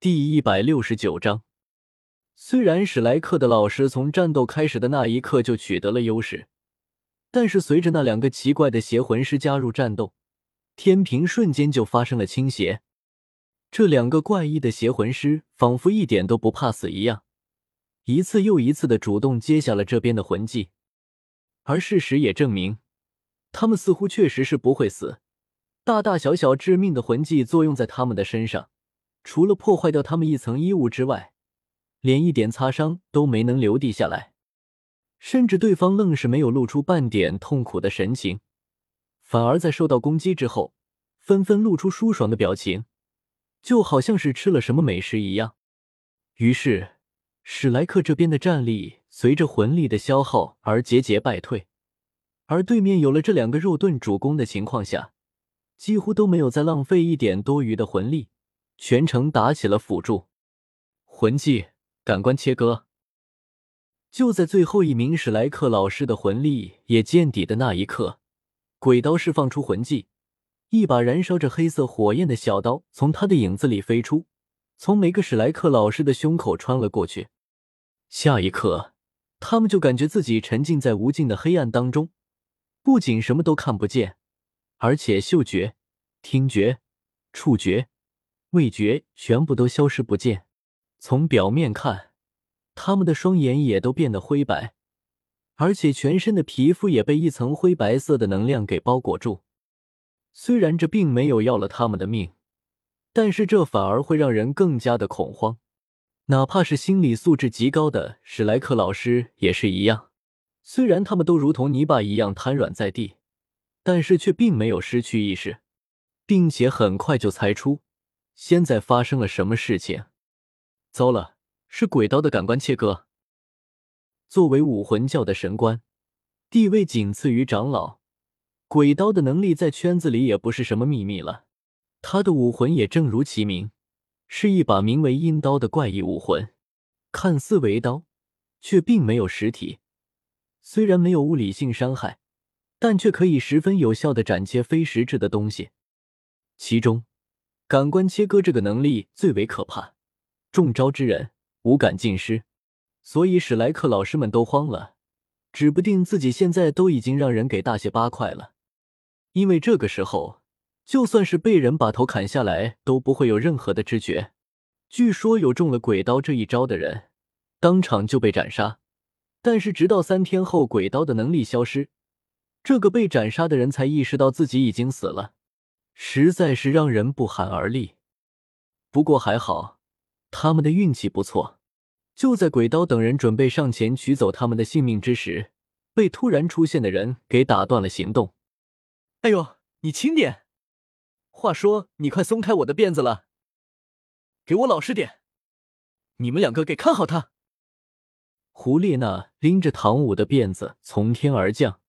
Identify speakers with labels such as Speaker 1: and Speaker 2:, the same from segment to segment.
Speaker 1: 第一百六十九章，虽然史莱克的老师从战斗开始的那一刻就取得了优势，但是随着那两个奇怪的邪魂师加入战斗，天平瞬间就发生了倾斜。这两个怪异的邪魂师仿佛一点都不怕死一样，一次又一次的主动接下了这边的魂技，而事实也证明，他们似乎确实是不会死。大大小小致命的魂技作用在他们的身上，除了破坏掉他们一层衣物之外，连一点擦伤都没能留地下来。甚至对方愣是没有露出半点痛苦的神情，反而在受到攻击之后，纷纷露出舒爽的表情，就好像是吃了什么美食一样。于是，史莱克这边的战力随着魂力的消耗而节节败退，而对面有了这两个肉盾主攻的情况下。几乎都没有再浪费一点多余的魂力，全程打起了辅助魂技感官切割。就在最后一名史莱克老师的魂力也见底的那一刻，鬼刀释放出魂技，一把燃烧着黑色火焰的小刀从他的影子里飞出，从每个史莱克老师的胸口穿了过去。下一刻，他们就感觉自己沉浸在无尽的黑暗当中，不仅什么都看不见。而且嗅觉、听觉、触觉、味觉全部都消失不见。从表面看，他们的双眼也都变得灰白，而且全身的皮肤也被一层灰白色的能量给包裹住。虽然这并没有要了他们的命，但是这反而会让人更加的恐慌。哪怕是心理素质极高的史莱克老师也是一样。虽然他们都如同泥巴一样瘫软在地。但是却并没有失去意识，并且很快就猜出现在发生了什么事情。糟了，是鬼刀的感官切割。作为武魂教的神官，地位仅次于长老，鬼刀的能力在圈子里也不是什么秘密了。他的武魂也正如其名，是一把名为阴刀的怪异武魂，看似为刀，却并没有实体。虽然没有物理性伤害。但却可以十分有效的斩切非实质的东西，其中感官切割这个能力最为可怕，中招之人无感尽失。所以史莱克老师们都慌了，指不定自己现在都已经让人给大卸八块了。因为这个时候，就算是被人把头砍下来，都不会有任何的知觉。据说有中了鬼刀这一招的人，当场就被斩杀，但是直到三天后，鬼刀的能力消失。这个被斩杀的人才意识到自己已经死了，实在是让人不寒而栗。不过还好，他们的运气不错。就在鬼刀等人准备上前取走他们的性命之时，被突然出现的人给打断了行动。
Speaker 2: 哎呦，你轻点！话说，你快松开我的辫子了！给我老实点！你们两个给看好他！
Speaker 1: 胡列娜拎着唐舞的辫子从天而降。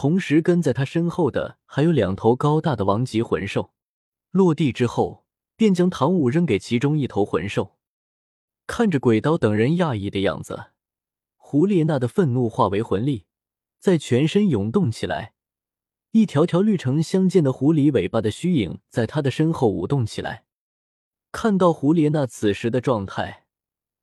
Speaker 1: 同时跟在他身后的还有两头高大的王级魂兽，落地之后便将唐舞扔给其中一头魂兽。看着鬼刀等人讶异的样子，胡列娜的愤怒化为魂力，在全身涌动起来。一条条绿橙相间的狐狸尾巴的虚影在他的身后舞动起来。看到胡列娜此时的状态，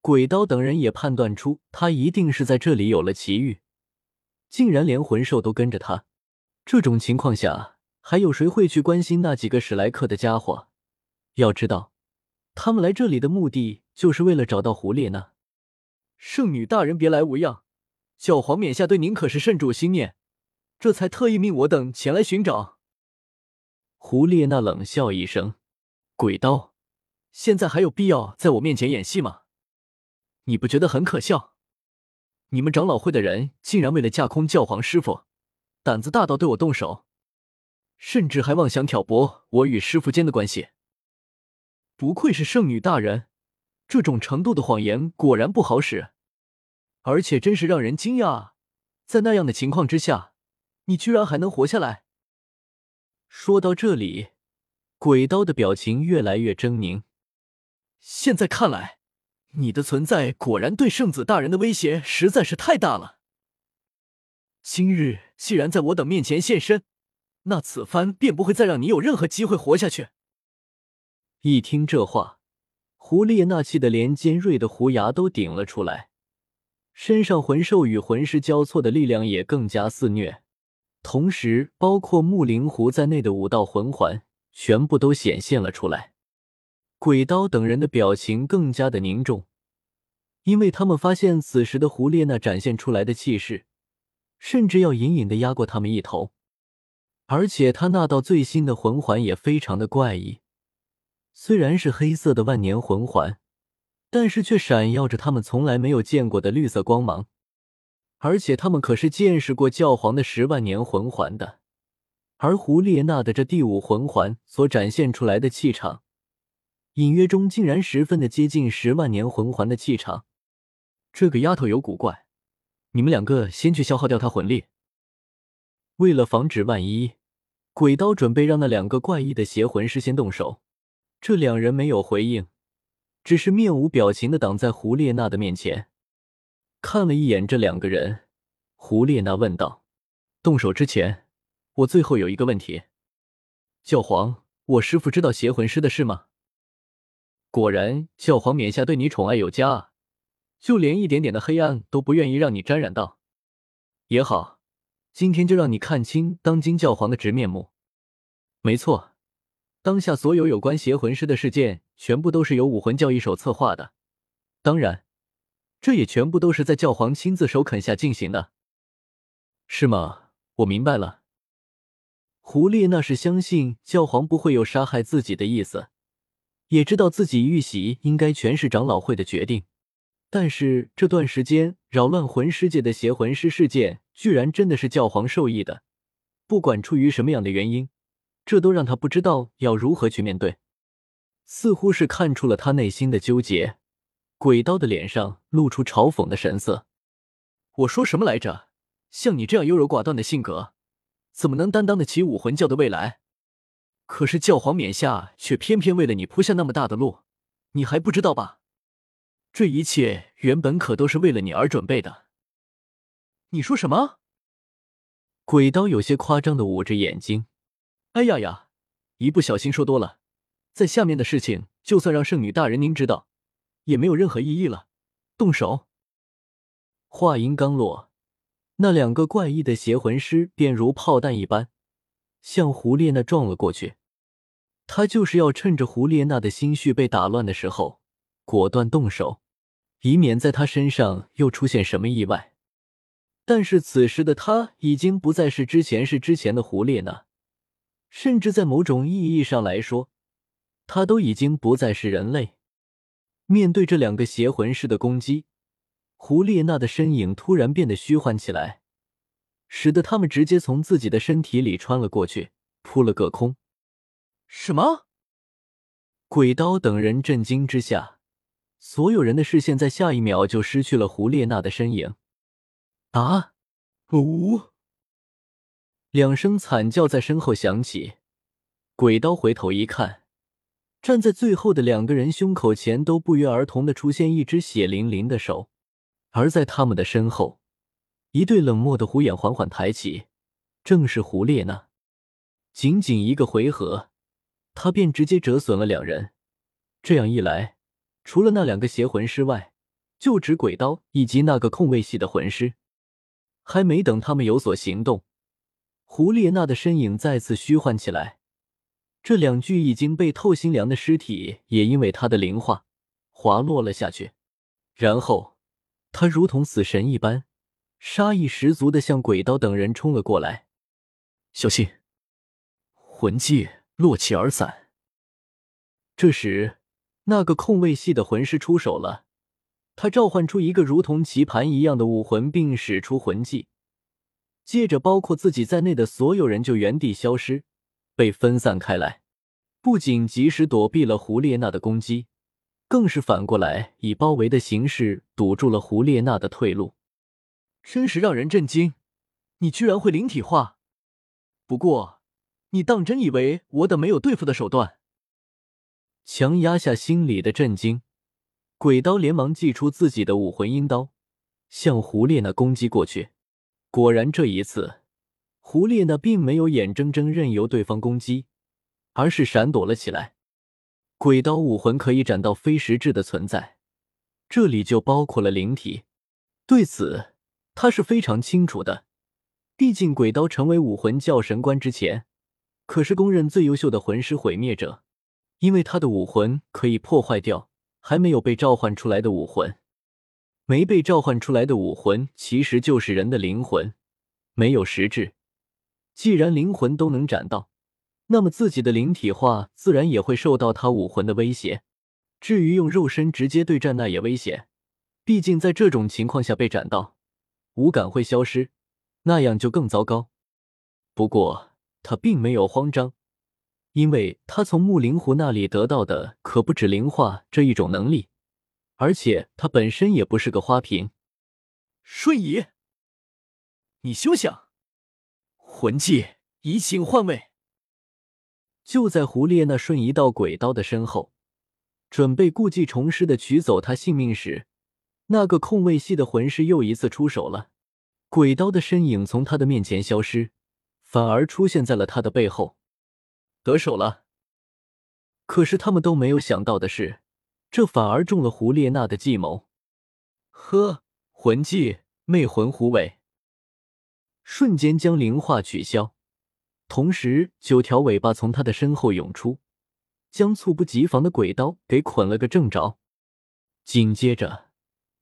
Speaker 1: 鬼刀等人也判断出他一定是在这里有了奇遇。竟然连魂兽都跟着他，这种情况下，还有谁会去关心那几个史莱克的家伙？要知道，他们来这里的目的就是为了找到胡列娜。
Speaker 2: 圣女大人别来无恙，教皇冕下对您可是甚主心念，这才特意命我等前来寻找。
Speaker 1: 胡列娜冷笑一声：“鬼刀，现在还有必要在我面前演戏吗？你不觉得很可笑？”你们长老会的人竟然为了架空教皇师傅，胆子大到对我动手，甚至还妄想挑拨我与师傅间的关系。
Speaker 2: 不愧是圣女大人，这种程度的谎言果然不好使，而且真是让人惊讶，在那样的情况之下，你居然还能活下来。
Speaker 1: 说到这里，鬼刀的表情越来越狰狞。
Speaker 2: 现在看来。你的存在果然对圣子大人的威胁实在是太大了。今日既然在我等面前现身，那此番便不会再让你有任何机会活下去。
Speaker 1: 一听这话，胡列娜气得连尖锐的胡牙都顶了出来，身上魂兽与魂师交错的力量也更加肆虐，同时，包括木灵狐在内的五道魂环全部都显现了出来。鬼刀等人的表情更加的凝重，因为他们发现此时的胡列娜展现出来的气势，甚至要隐隐的压过他们一头，而且他那道最新的魂环也非常的怪异。虽然是黑色的万年魂环，但是却闪耀着他们从来没有见过的绿色光芒，而且他们可是见识过教皇的十万年魂环的。而胡列娜的这第五魂环所展现出来的气场，隐约中竟然十分的接近十万年魂环的气场。
Speaker 2: 这个丫头有古怪，你们两个先去消耗掉她魂力。
Speaker 1: 为了防止万一，鬼刀准备让那两个怪异的邪魂师先动手。这两人没有回应，只是面无表情的挡在胡列娜的面前，看了一眼这两个人。胡列娜问道：“
Speaker 2: 动手之前，我最后有一个问题。教皇，我师父知道邪魂师的事吗？果然，教皇冕下对你宠爱有加啊，就连一点点的黑暗都不愿意让你沾染到。也好，今天就让你看清当今教皇的直面目。没错。”当下所有有关邪魂师的事件，全部都是由武魂教一手策划的。当然，这也全部都是在教皇亲自首肯下进行的，是吗？我明白了。
Speaker 1: 胡列那是相信教皇不会有杀害自己的意思，也知道自己遇袭应该全是长老会的决定。但是这段时间扰乱魂师界的邪魂师事件，居然真的是教皇授意的，不管出于什么样的原因。这都让他不知道要如何去面对，似乎是看出了他内心的纠结。鬼刀的脸上露出嘲讽的神色。
Speaker 2: 我说什么来着？像你这样优柔寡断的性格，怎么能担当得起武魂教的未来？可是教皇冕下却偏偏为了你铺下那么大的路，你还不知道吧？这一切原本可都是为了你而准备的。你说什么？
Speaker 1: 鬼刀有些夸张的捂着眼睛。
Speaker 2: 哎呀呀，一不小心说多了，在下面的事情，就算让圣女大人您知道，也没有任何意义了。动手！
Speaker 1: 话音刚落，那两个怪异的邪魂师便如炮弹一般向胡列娜撞了过去。他就是要趁着胡列娜的心绪被打乱的时候，果断动手，以免在他身上又出现什么意外。但是此时的他已经不再是之前是之前的胡列娜。甚至在某种意义上来说，他都已经不再是人类。面对这两个邪魂师的攻击，胡列娜的身影突然变得虚幻起来，使得他们直接从自己的身体里穿了过去，扑了个空。
Speaker 2: 什么？
Speaker 1: 鬼刀等人震惊之下，所有人的视线在下一秒就失去了胡列娜的身影。啊！
Speaker 2: 呜！
Speaker 1: 两声惨叫在身后响起，鬼刀回头一看，站在最后的两个人胸口前都不约而同的出现一只血淋淋的手，而在他们的身后，一对冷漠的虎眼缓缓抬起，正是胡列娜。仅仅一个回合，他便直接折损了两人。这样一来，除了那两个邪魂师外，就只鬼刀以及那个控卫系的魂师。还没等他们有所行动。胡列娜的身影再次虚幻起来，这两具已经被透心凉的尸体也因为她的灵化滑落了下去。然后，她如同死神一般，杀意十足的向鬼刀等人冲了过来。
Speaker 2: 小心，魂技落气而散。
Speaker 1: 这时，那个控卫系的魂师出手了，他召唤出一个如同棋盘一样的武魂，并使出魂技。接着，包括自己在内的所有人就原地消失，被分散开来。不仅及时躲避了胡列娜的攻击，更是反过来以包围的形式堵住了胡列娜的退路。
Speaker 2: 真是让人震惊！你居然会灵体化！不过，你当真以为我等没有对付的手段？
Speaker 1: 强压下心里的震惊，鬼刀连忙祭出自己的武魂阴刀，向胡列娜攻击过去。果然，这一次，胡列娜并没有眼睁睁任由对方攻击，而是闪躲了起来。鬼刀武魂可以斩到非实质的存在，这里就包括了灵体。对此，他是非常清楚的。毕竟，鬼刀成为武魂教神官之前，可是公认最优秀的魂师毁灭者，因为他的武魂可以破坏掉还没有被召唤出来的武魂。没被召唤出来的武魂，其实就是人的灵魂，没有实质。既然灵魂都能斩到，那么自己的灵体化自然也会受到他武魂的威胁。至于用肉身直接对战，那也危险。毕竟在这种情况下被斩到，五感会消失，那样就更糟糕。不过他并没有慌张，因为他从木灵狐那里得到的可不止灵化这一种能力。而且他本身也不是个花瓶，
Speaker 2: 瞬移，你休想！魂技移形换位。
Speaker 1: 就在胡烈那瞬移到鬼刀的身后，准备故技重施的取走他性命时，那个空位系的魂师又一次出手了。鬼刀的身影从他的面前消失，反而出现在了他的背后，
Speaker 2: 得手了。
Speaker 1: 可是他们都没有想到的是。这反而中了胡列娜的计谋。
Speaker 2: 呵，魂技魅魂狐尾，
Speaker 1: 瞬间将灵化取消，同时九条尾巴从他的身后涌出，将猝不及防的鬼刀给捆了个正着。紧接着，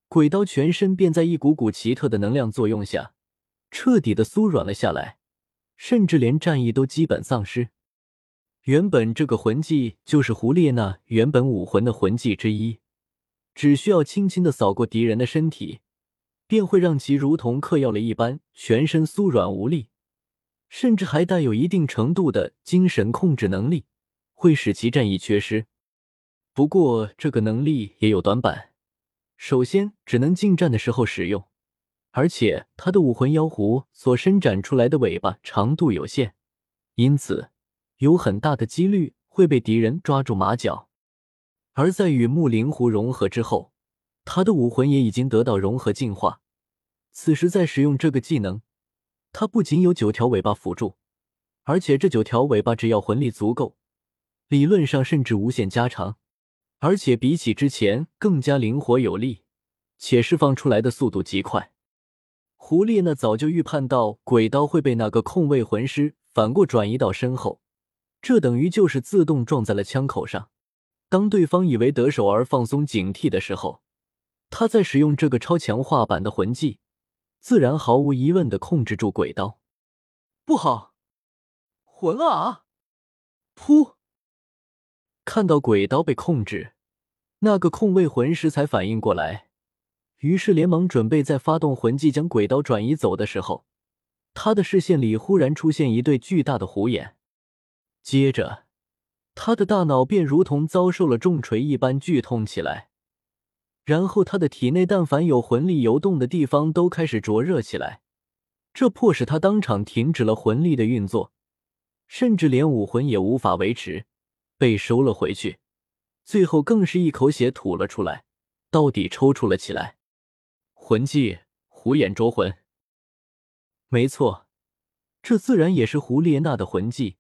Speaker 1: 鬼刀全身便在一股股奇特的能量作用下，彻底的酥软了下来，甚至连战意都基本丧失。原本这个魂技就是胡列娜原本武魂的魂技之一，只需要轻轻的扫过敌人的身体，便会让其如同嗑药了一般，全身酥软无力，甚至还带有一定程度的精神控制能力，会使其战意缺失。不过这个能力也有短板，首先只能近战的时候使用，而且他的武魂妖狐所伸展出来的尾巴长度有限，因此。有很大的几率会被敌人抓住马脚，而在与木灵狐融合之后，他的武魂也已经得到融合进化。此时在使用这个技能，他不仅有九条尾巴辅助，而且这九条尾巴只要魂力足够，理论上甚至无限加长，而且比起之前更加灵活有力，且释放出来的速度极快。胡列娜早就预判到鬼刀会被那个空位魂师反过转移到身后。这等于就是自动撞在了枪口上。当对方以为得手而放松警惕的时候，他在使用这个超强化版的魂技，自然毫无疑问的控制住鬼刀。
Speaker 2: 不好，魂啊！
Speaker 1: 噗！看到鬼刀被控制，那个空位魂师才反应过来，于是连忙准备在发动魂技将鬼刀转移走的时候，他的视线里忽然出现一对巨大的虎眼。接着，他的大脑便如同遭受了重锤一般剧痛起来，然后他的体内但凡有魂力游动的地方都开始灼热起来，这迫使他当场停止了魂力的运作，甚至连武魂也无法维持，被收了回去，最后更是一口血吐了出来，到底抽搐了起来。魂技虎眼捉魂，没错，这自然也是胡列娜的魂技。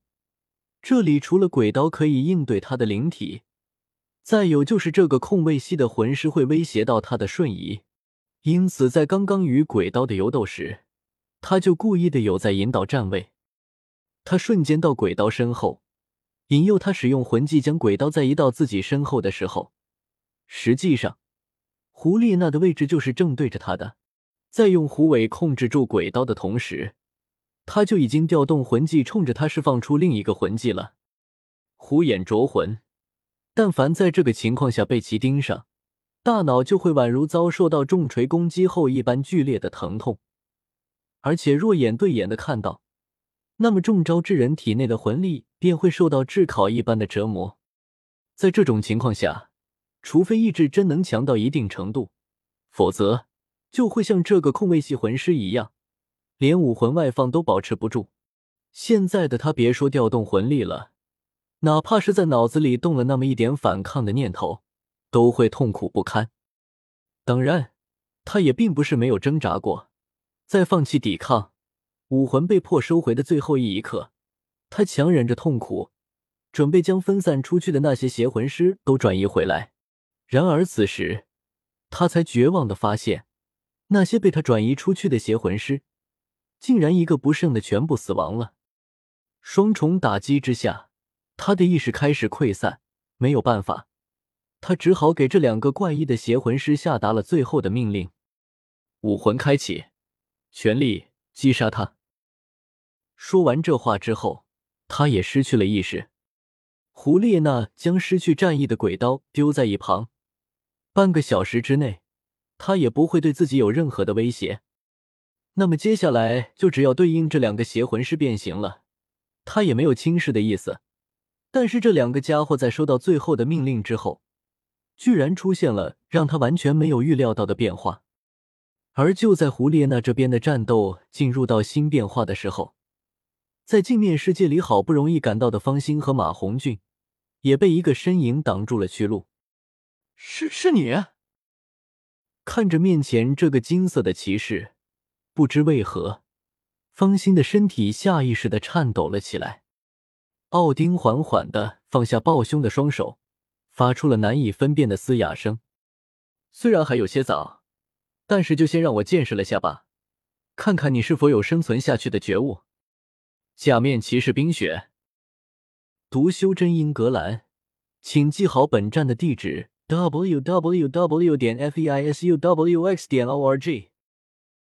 Speaker 1: 这里除了鬼刀可以应对他的灵体，再有就是这个空位系的魂师会威胁到他的瞬移，因此在刚刚与鬼刀的游斗时，他就故意的有在引导站位。他瞬间到鬼刀身后，引诱他使用魂技将鬼刀再移到自己身后的时候，实际上，胡丽娜的位置就是正对着他的，在用虎尾控制住鬼刀的同时。他就已经调动魂技，冲着他释放出另一个魂技了——虎眼灼魂。但凡在这个情况下被其盯上，大脑就会宛如遭受到重锤攻击后一般剧烈的疼痛。而且若眼对眼的看到，那么中招之人体内的魂力便会受到炙烤一般的折磨。在这种情况下，除非意志真能强到一定程度，否则就会像这个控卫系魂师一样。连武魂外放都保持不住，现在的他别说调动魂力了，哪怕是在脑子里动了那么一点反抗的念头，都会痛苦不堪。当然，他也并不是没有挣扎过，在放弃抵抗、武魂被迫收回的最后一刻，他强忍着痛苦，准备将分散出去的那些邪魂师都转移回来。然而此时，他才绝望的发现，那些被他转移出去的邪魂师，竟然一个不剩的全部死亡了。双重打击之下，他的意识开始溃散。没有办法，他只好给这两个怪异的邪魂师下达了最后的命令：武魂开启，全力击杀他。说完这话之后，他也失去了意识。胡列娜将失去战意的鬼刀丢在一旁。半个小时之内，他也不会对自己有任何的威胁。那么接下来就只要对应这两个邪魂师变形了。他也没有轻视的意思。但是这两个家伙在收到最后的命令之后，居然出现了让他完全没有预料到的变化。而就在胡列娜这边的战斗进入到新变化的时候，在镜面世界里好不容易赶到的方心和马红俊，也被一个身影挡住了去路。
Speaker 2: 是是你？
Speaker 1: 看着面前这个金色的骑士，不知为何，方心的身体下意识的颤抖了起来。奥丁缓缓的放下抱胸的双手，发出了难以分辨的嘶哑声。虽然还有些早，但是就先让我见识了下吧，看看你是否有生存下去的觉悟。假面骑士冰雪，读修真英格兰，请记好本站的地址 www.feisuwx.org